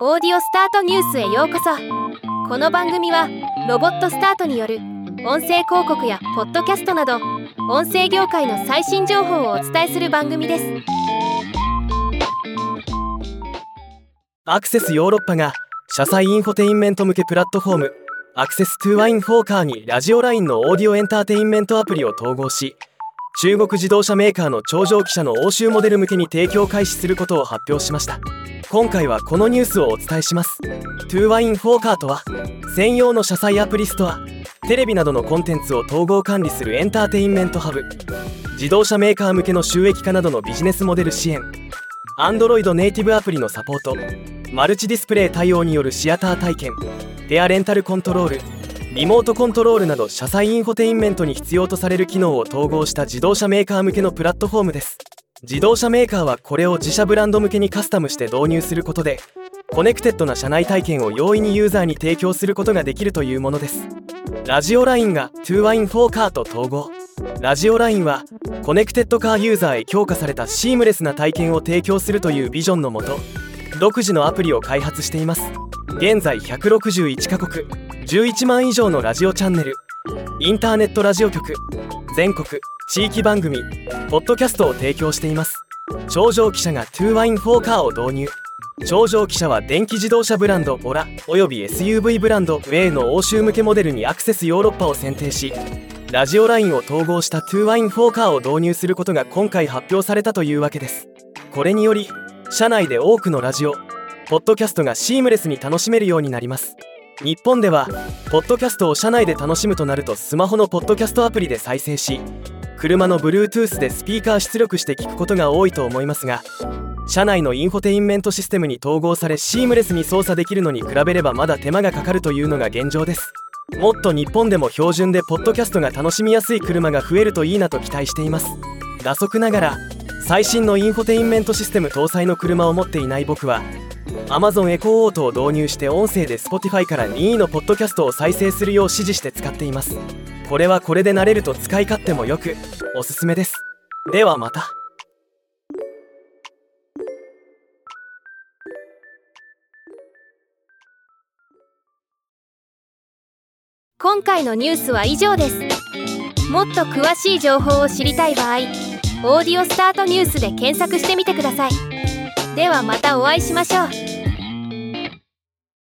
オーディオスタートニュースへようこそ。この番組はロボットスタートによる音声広告やポッドキャストなど音声業界の最新情報をお伝えする番組です。 ACCESS Europe が車載インフォテインメント向けプラットフォーム ACCESS Twine for Car に Radioline のオーディオエンターテインメントアプリを統合し中国自動車メーカーの長城汽車の欧州モデル向けに提供開始することを発表しました。今回はこのニュースをお伝えします。 Twine for Car とは専用の車載アプリストアテレビなどのコンテンツを統合管理するエンターテインメントハブ。自動車メーカー向けの収益化などのビジネスモデル支援。Android ネイティブアプリのサポート。マルチディスプレイ対応によるシアター体験。ペアレンタルコントロールリモートコントロールなど車載インフォテインメントに必要とされる機能を統合した自動車メーカー向けのプラットフォームです。自動車メーカーはこれを自社ブランド向けにカスタムして導入することでコネクテッドな車内体験を容易にユーザーに提供することができるというものです。ラジオラインが 2WINE4 カーと統合。 Radioline はコネクテッドカーユーザーへ強化されたシームレスな体験を提供するというビジョンのもと独自のアプリを開発しています。現在161カ国11万以上のラジオチャンネルインターネットラジオ局全国地域番組ポッドキャストを提供しています。頂上記者が 2WINE4 カーを導入。頂上記者は電気自動車ブランドオラおよび SUV ブランドウェイの欧州向けモデルにアクセスヨーロッパを選定しラジオラインを統合した 2WINE4 カーを導入することが今回発表されたというわけです。これにより社内で多くのラジオポッドキャストがシームレスに楽しめるようになります。日本ではポッドキャストを車内で楽しむとなるとスマホのポッドキャストアプリで再生し車の Bluetooth でスピーカー出力して聞くことが多いと思いますが車内のインフォテインメントシステムに統合されシームレスに操作できるのに比べればまだ手間がかかるというのが現状です。もっと日本でも標準でポッドキャストが楽しみやすい車が増えるといいなと期待しています。打足ながら最新のインフォテインメントシステム搭載の車を持っていない僕は Amazon エコーオートを導入して音声で Spotify から任意のポッドキャストを再生するよう指示して使っています。これはこれで慣れると使い勝手もよくおすすめです。ではまた。今回のニュースは以上です。もっと詳しい情報を知りたい場合「オーディオスタートニュース」で検索してみてください。ではまたお会いしましょう。